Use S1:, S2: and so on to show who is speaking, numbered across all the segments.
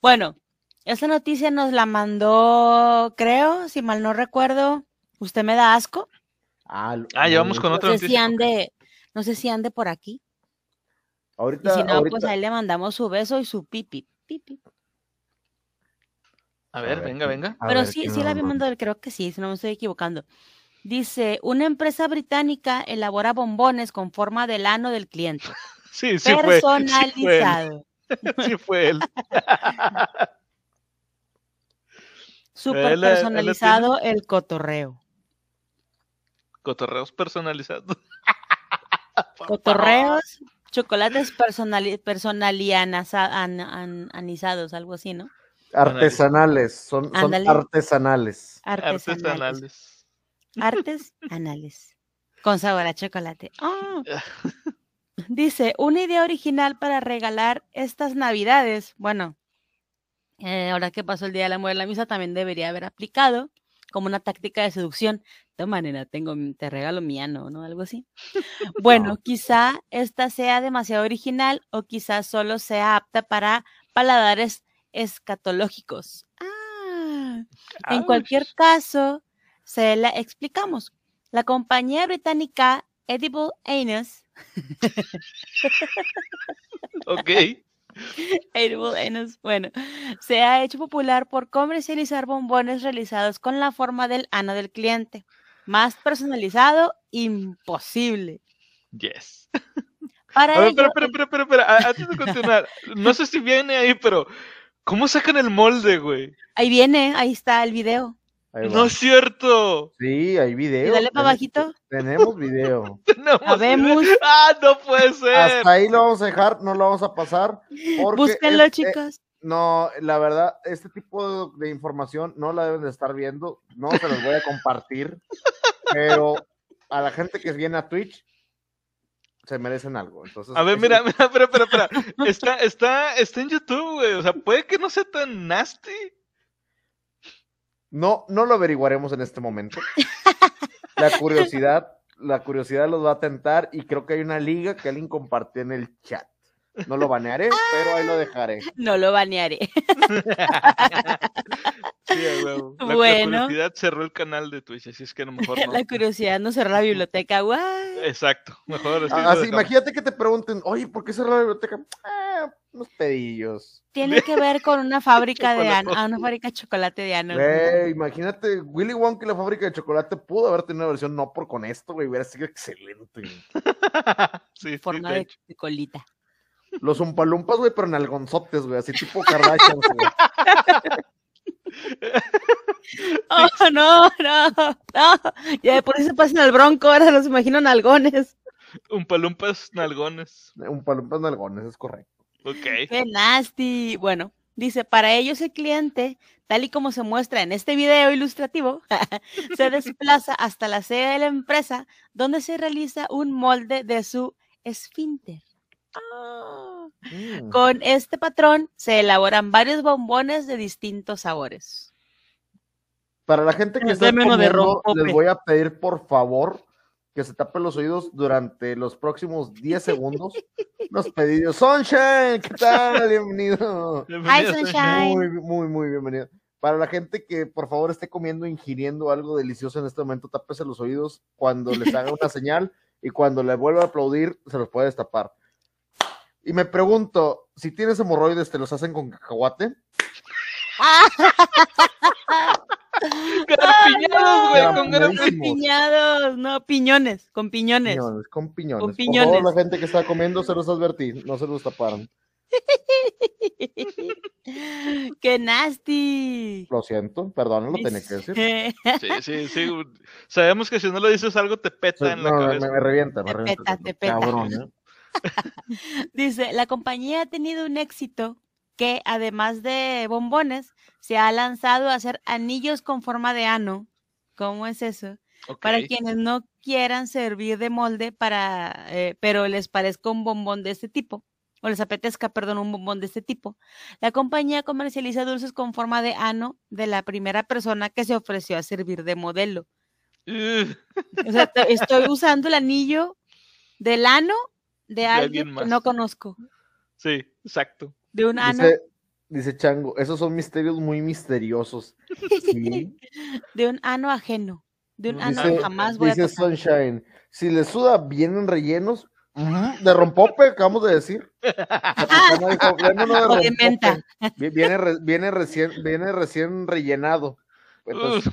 S1: Bueno, esta noticia nos la mandó, creo, si mal no recuerdo, usted me da asco.
S2: Ah, lo-
S3: Ah, ya vamos con otra
S1: No sé si
S3: noticia.
S1: ande, no sé si ande por aquí. Y
S2: Ahorita,
S1: si no,
S2: ahorita-
S1: pues ahí le mandamos su beso y su pipi. pipi.
S3: A ver,
S2: ver,
S3: venga, venga.
S1: Pero
S2: ver,
S1: sí,
S2: ¿qué
S1: sí la había mandado, creo que sí, si no me estoy equivocando. Dice, una empresa británica elabora bombones con forma del ano del cliente.
S3: Sí, sí fue. Sí fue
S1: personalizado.
S3: Sí fue él.
S1: Súper
S3: Él él
S1: personalizado el cotorreo.
S3: Cotorreos personalizados.
S1: Cotorreos, chocolates personali personalianizados, algo así, ¿no?
S2: Artesanales, son, artesanales.
S1: Artesanales.
S3: Artesanales.
S1: Artes anales. Con sabor a chocolate. Ah. Dice, una idea original para regalar estas navidades. Bueno, eh, ahora que pasó el Día del Amor y la Misa, también debería haber aplicado como una táctica de seducción. De manera, tengo, mi- te regalo mi ano, ¿no? Algo así. Bueno, quizá esta sea demasiado original o quizás solo sea apta para paladares escatológicos. Ah, en cualquier caso, se la explicamos. La compañía británica Edible Anus,
S3: Ok.
S1: Edible Anus, bueno, se ha hecho popular por comercializar bombones realizados con la forma del ano del cliente. Más personalizado, imposible.
S3: Yes.
S1: Para
S3: A ver,
S1: ello,
S3: espera, espera, espera, espera, Antes de continuar, no sé si viene ahí, pero ¿cómo sacan el molde, güey?
S1: ahí viene, ahí está el video.
S3: No es cierto.
S2: Sí, hay video.
S1: Y dale pa'
S2: Tenemos-
S1: abajito.
S2: Tenemos video.
S3: Tenemos-. Ah, no puede ser.
S2: Hasta ahí lo vamos a dejar, no lo vamos a pasar.
S1: Búsquenlo,
S2: es- eh,
S1: chicos.
S2: no, la verdad, este tipo de, de información no la deben de estar viendo. No se los voy a compartir. pero a la gente que viene a Twitch se merecen algo. Entonces,
S3: A ver,
S2: eso-
S3: mira, mira, espera, espera, espera. Está, está, está en YouTube, güey. O sea, puede que no sea tan nasty.
S2: No, no lo averiguaremos en este momento. La curiosidad, la curiosidad los va a tentar y creo que hay una liga que alguien compartió en el chat. No lo banearé, pero ahí lo dejaré.
S1: No lo banearé.
S3: Sí, a huevo. La, la
S1: Bueno.
S3: curiosidad cerró el canal de Twitch, así es que a lo mejor no.
S1: La curiosidad no cerró la biblioteca. guay.
S3: Exacto, mejor así. lo
S2: Así. Ah, imagínate que te pregunten, oye, ¿por qué cerró la biblioteca? Ah, unos pedillos.
S1: Tiene que ver con una fábrica de ano,
S3: Chocolate.
S1: ah, una fábrica de chocolate de ano.
S2: Güey, imagínate, Willy Wonka y la fábrica de chocolate pudo haber tenido una versión no por con esto, güey, hubiera sido excelente.
S3: sí,
S1: forma
S3: de
S1: de, colita.
S2: Los umpalumpas, güey, pero en algonzotes, güey, así tipo Kardashian, güey.
S1: Oh, no, no, no. Ya de por eso se pasan al bronco, ahora los imagino en algones.
S3: Un palumpas nalgones.
S2: Umpalumpas nalgones, es correcto.
S3: Ok.
S1: Qué nasty. Bueno, dice, para ellos el cliente, tal y como se muestra en este video ilustrativo, se desplaza hasta la sede de la empresa donde se realiza un molde de su esfínter.
S2: Mm.
S1: Con este patrón se elaboran varios bombones de distintos sabores.
S2: Para la gente que está
S1: de
S2: comiendo,
S1: rompope.
S2: les voy a pedir por favor que se tapen los oídos durante los próximos 10 segundos. Los pedidos. Sunshine, ¿qué tal? Bienvenido.
S1: Hi, Sunshine.
S2: Muy, muy, muy bienvenido. Para la gente que por favor esté comiendo, ingiriendo algo delicioso en este momento, tápese los oídos cuando les haga una señal y cuando le vuelva a aplaudir, se los puede destapar. Y me pregunto, si tienes hemorroides, ¿te los hacen con cacahuate?
S3: Garpiñados, güey, con garpiñados.
S1: No, piñones, con piñones.
S2: Piñones, con piñones.
S1: Con
S2: Por
S1: piñones.
S2: favor, la gente que está comiendo, se los advertí, no se los taparon.
S1: ¡Qué nasty!
S2: Lo siento, perdón, lo tenía que decir.
S3: Sí, sí, sí. Sabemos que si no le dices algo te peta en la
S2: No, me,
S3: cabeza.
S2: me revienta, me
S1: Te
S2: revienta.
S1: peta, te peta.
S2: Cabrón, ¿eh?
S1: Dice, la compañía ha tenido un éxito que además de bombones, se ha lanzado a hacer anillos con forma de ano. ¿Cómo es eso? Para quienes no quieran servir de molde para, eh, pero les parezca un bombón de este tipo, o les apetezca, perdón, un bombón de este tipo. La compañía comercializa dulces con forma de ano de la primera persona que se ofreció a servir de modelo. O sea, estoy usando el anillo del ano de
S3: alguien
S1: alguien que
S3: más.
S1: no conozco.
S3: sí, exacto.
S1: De un ano.
S2: Dice, Dice Chango, esos son misterios muy misteriosos. Sí.
S1: De un ano ajeno. De un ano
S2: Dice,
S1: que jamás voy a
S2: dice
S1: tocar.
S2: Sunshine, si le suda, vienen rellenos. De rompope, acabamos de decir. Dijo, "Viene uno de
S1: O de
S2: rompope".
S1: menta.
S2: Vi- Viene, re- viene, recién, viene recién rellenado. Entonces,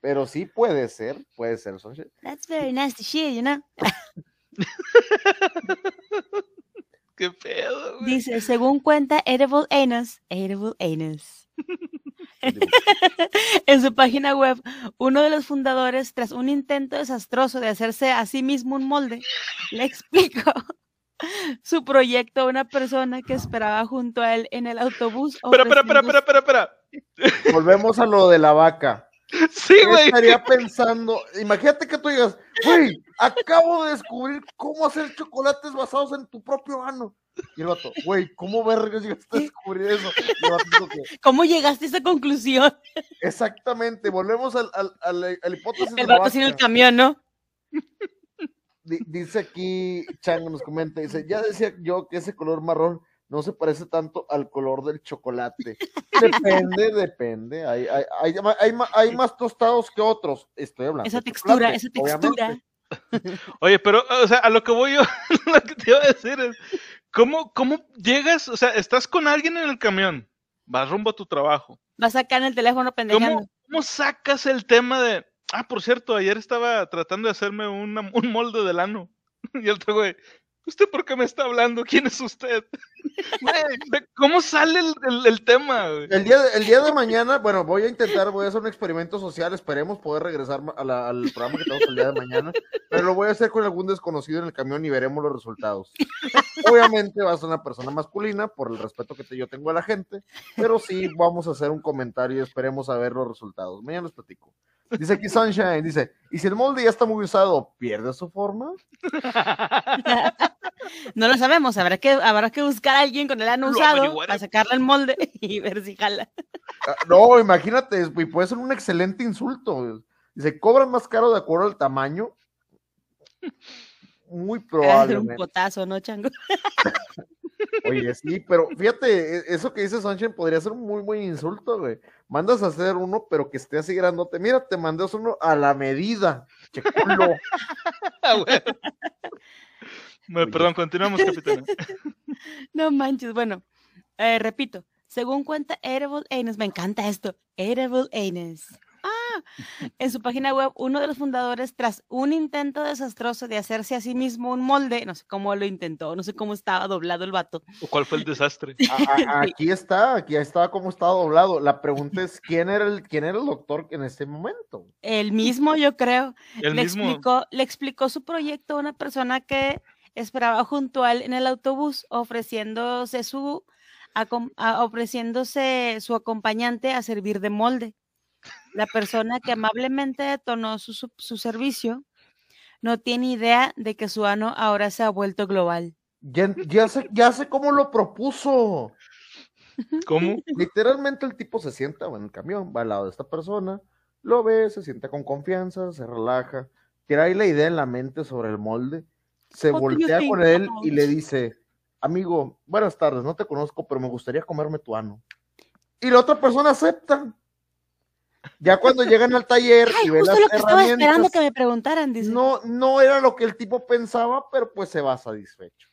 S2: pero sí puede ser, puede ser. Sunshine.
S1: That's very nasty shit, you know.
S3: Qué pedo, güey.
S1: Dice, según cuenta Edible Anus, Edible Anus. En su página web, uno de los fundadores, tras un intento desastroso de hacerse a sí mismo un molde, le explicó su proyecto a una persona que esperaba junto a él en el autobús.
S3: Espera, espera, espera, espera, espera, espera.
S2: Volvemos a lo de la vaca.
S3: Sí,
S2: ¿Qué
S3: güey.
S2: estaría pensando? Imagínate que tú digas, güey, acabo de descubrir cómo hacer chocolates basados en tu propio ano. Y el vato, güey, ¿cómo vergas llegaste a descubrir eso? Y el vato dijo que,
S1: ¿Cómo llegaste a esa conclusión?
S2: exactamente, volvemos al, al, al- al hipótesis de
S1: El vato sin el camión, ¿no?
S2: Di- dice aquí, Chango nos comenta, dice, ya decía yo que ese color marrón no se parece tanto al color del chocolate. Depende, depende. Hay, hay, hay, hay hay más tostados que otros. Estoy hablando.
S1: Esa
S2: de
S1: textura, esa textura.
S2: obviamente.
S3: Oye, pero, o sea, a lo que voy yo, lo que te iba a decir es, ¿cómo, cómo llegas? O sea, estás con alguien en el camión, vas rumbo a tu trabajo.
S1: Vas acá en el teléfono pendejando.
S3: ¿Cómo, cómo sacas el tema de, ah, por cierto, ayer estaba tratando de hacerme una- un molde del ano? Y el otro güey, ¿usted por qué me está hablando? ¿Quién es usted? Güey, ¿Cómo sale el, el- el tema? güey?
S2: El día, de, el día de mañana, bueno, voy a intentar, voy a hacer un experimento social, esperemos poder regresar ma- a la- al programa que tenemos el día de mañana, pero lo voy a hacer con algún desconocido en el camión y veremos los resultados. Obviamente va a ser una persona masculina, por el respeto que te- yo tengo a la gente, pero sí vamos a hacer un comentario y esperemos a ver los resultados. Mañana les platico. Dice aquí Sunshine, dice, ¿y si el molde ya está muy usado, pierde su forma?
S1: No lo sabemos, habrá que, habrá que buscar a alguien con el ano usado para sacarle el molde y ver si jala.
S2: Ah, No, imagínate, y puede ser un excelente insulto. Dice, ¿cobran más caro de acuerdo al tamaño? Muy
S1: Un
S2: probablemente.
S1: potazo, ¿no, chango?
S2: Oye, sí, pero fíjate, e- eso que dice Sunshine podría ser un muy buen insulto, güey. Mandas a hacer uno, pero que esté así grandote. Mira, te mandas uno a la medida. Che culo.
S3: Ah. Bueno, Perdón, continuamos, capitán.
S1: No manches, bueno, eh, repito, según cuenta Edible Anus, me encanta esto, Edible Anus. En su página web, uno de los fundadores, tras un intento desastroso de hacerse a sí mismo un molde, no sé cómo lo intentó, no sé cómo estaba doblado el vato,
S3: ¿Cuál fue el desastre?
S2: A- a- aquí está, aquí está como está doblado. La pregunta es, ¿quién era el, quién era el doctor en ese momento?
S1: el mismo yo creo,
S3: El
S1: le,
S3: mismo.
S1: explicó, le explicó su proyecto a una persona que esperaba junto a él en el autobús, ofreciéndose su, a- ofreciéndose su acompañante a servir de molde. La persona que amablemente detonó su, su- su servicio no tiene idea de que su ano ahora se ha vuelto global.
S2: Ya, ya sé, ya sé cómo lo propuso.
S3: ¿Cómo?
S2: Literalmente el tipo se sienta en el camión, va al lado de esta persona, lo ve, se sienta con confianza, se relaja, trae la idea en la mente sobre el molde, se voltea con él y le dice, amigo, buenas tardes, no te conozco, pero me gustaría comerme tu ano. Y la otra persona acepta. Ya cuando llegan al taller
S1: Ay,
S2: y ven
S1: justo
S2: las
S1: lo que estaba esperando que me preguntaran, dice.
S2: no, no era lo que el tipo pensaba, pero pues se va satisfecho.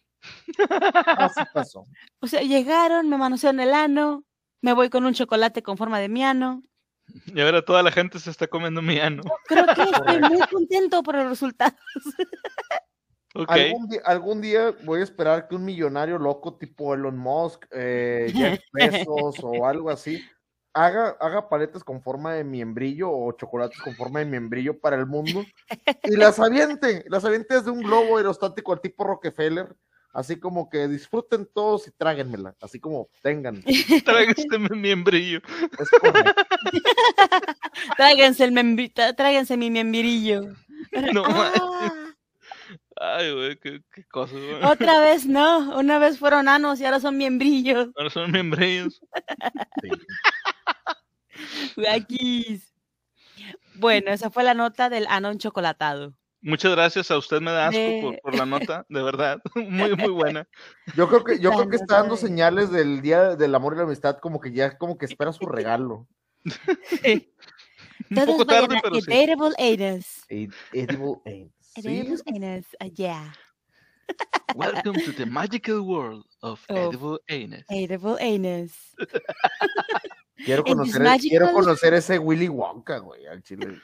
S2: Así pasó.
S1: O sea, llegaron, me manosearon el ano, me voy con un chocolate con forma de mi ano.
S3: Y ahora toda la gente se está comiendo mi ano.
S1: Creo que estoy muy contento por el resultado.
S3: Ok.
S2: Algún, día, algún día voy a esperar que un millonario loco tipo Elon Musk, eh, Jeff Bezos o algo así, haga, haga paletas con forma de miembrillo o chocolates con forma de miembrillo para el mundo y las aviente, las aviente desde un globo aerostático al tipo Rockefeller, así como que disfruten todos y tráguenmela, así como tengan.
S3: Trágate mi miembrillo.
S1: Tráiganse el membri- tráiganse mi membrillo.
S3: No,
S1: Ah,
S3: Ay, güey, qué, qué cosas, güey.
S1: otra vez no, una vez fueron anos y ahora son miembrillos.
S3: Ahora son miembrillos.
S2: Sí.
S1: Bueno, esa fue la nota del ano enchocolatado.
S3: Muchas gracias a usted, me da asco
S1: De-
S3: por, por la nota, de verdad. Muy, muy buena.
S2: Yo creo que, yo creo que está dando señales del día del amor y la amistad, como que ya, como que espera su regalo.
S3: Un
S1: Todos
S3: poco tarde,
S1: a
S3: pero sí.
S1: Edible Anus.
S2: Ed- Edible. Sí,
S1: Edible Anus, yeah.
S3: Welcome to the magical world of
S1: Of-
S3: edible anus.
S1: Edible Anus.
S2: Quiero conocer, quiero
S1: magical-
S2: conocer ese Willy Wonka, güey, al chile.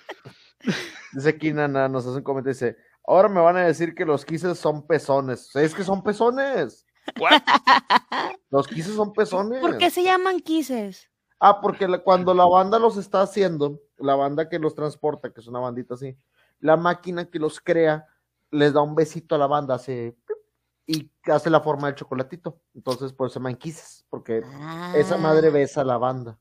S2: Dice aquí Nana, nos hace un comentario, dice, ahora me van a decir que los kisses son pezones. Es que son pezones.
S3: What?
S2: Los kisses son pezones.
S1: ¿Por qué se llaman kisses?
S2: Ah, porque la- cuando la banda los está haciendo, la banda que los transporta, que es una bandita así, la máquina que los crea les da un besito a la banda, hace y hace la forma del chocolatito. Entonces, por eso se llaman kisses, porque esa madre
S1: Ah,
S2: besa a la banda.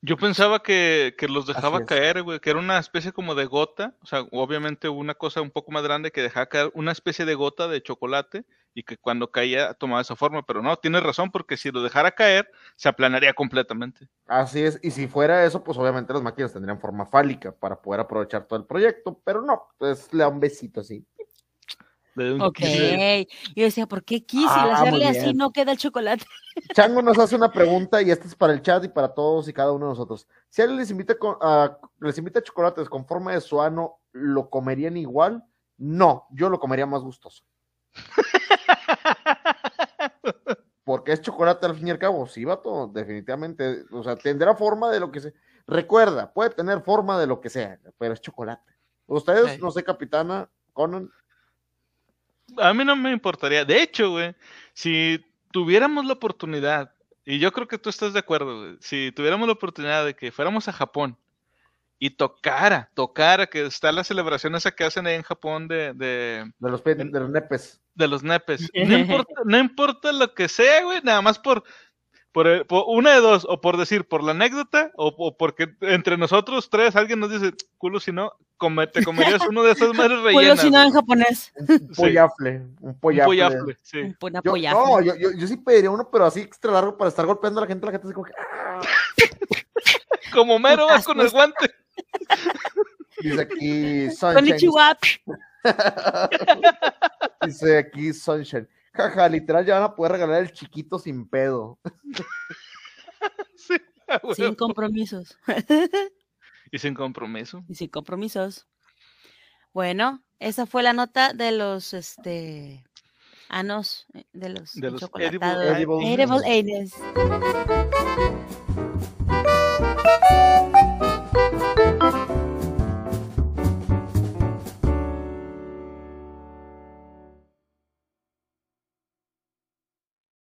S3: Yo pensaba que, que los dejaba caer, güey, que era una especie como de gota, o sea, obviamente una cosa un poco más grande que dejaba caer una especie de gota de chocolate y que cuando caía tomaba esa forma, pero no, tienes razón, porque si lo dejara caer, se aplanaría completamente.
S2: Así es, y si fuera eso, pues obviamente las máquinas tendrían forma fálica para poder aprovechar todo el proyecto, pero no, pues le da un besito así.
S3: Le doy un
S1: Ok.
S3: kiss.
S1: Yo decía, ¿por qué? Y
S2: Ah,
S1: hacerle así no queda el chocolate.
S2: Chango nos hace una pregunta y esta es para el chat y para todos y cada uno de nosotros. Si alguien les invita, con- a, les invita chocolates con forma de su ano, ¿lo comerían igual? No, yo lo comería más gustoso. Porque es chocolate al fin y al cabo, sí, vato, definitivamente. O sea, tendrá forma de lo que sea. Recuerda, puede tener forma de lo que sea, pero es chocolate. Ustedes, no sé, capitana, Conan,
S3: A mí no me importaría. De hecho, güey, si tuviéramos la oportunidad, y yo creo que tú estás de acuerdo, güey, si tuviéramos la oportunidad de que fuéramos a Japón y tocara, tocara, que está la celebración esa que hacen ahí en Japón de, de,
S2: de los, de los nepes.
S3: de los nepes. No importa, no importa lo que sea, güey, nada más por, por, el- por una de dos, o por decir, por la anécdota, o, o porque entre nosotros tres alguien nos dice, culo, si no, come- te comerías uno de esas madres rellenas.
S1: si no en
S3: güey".
S1: japonés.
S2: Un pollafle, un
S3: Un
S2: pollafle.
S3: pollafle, sí.
S1: Una
S2: Yo, no, yo, yo, yo sí pediría uno, pero así extra largo para estar golpeando a la gente, la gente así como que.
S3: Como mero va con el guante.
S2: Dice aquí Sunshine. Dice aquí Sunshine. Jaja, literal ya van a poder regalar el chiquito sin pedo.
S3: Sí.
S1: Sin compromisos.
S3: Y sin compromiso.
S1: y sin compromisos. Bueno, esa fue la nota de los este anos, eh, de los,
S3: De los
S1: chocolatados.
S2: edible-
S1: Edible anus.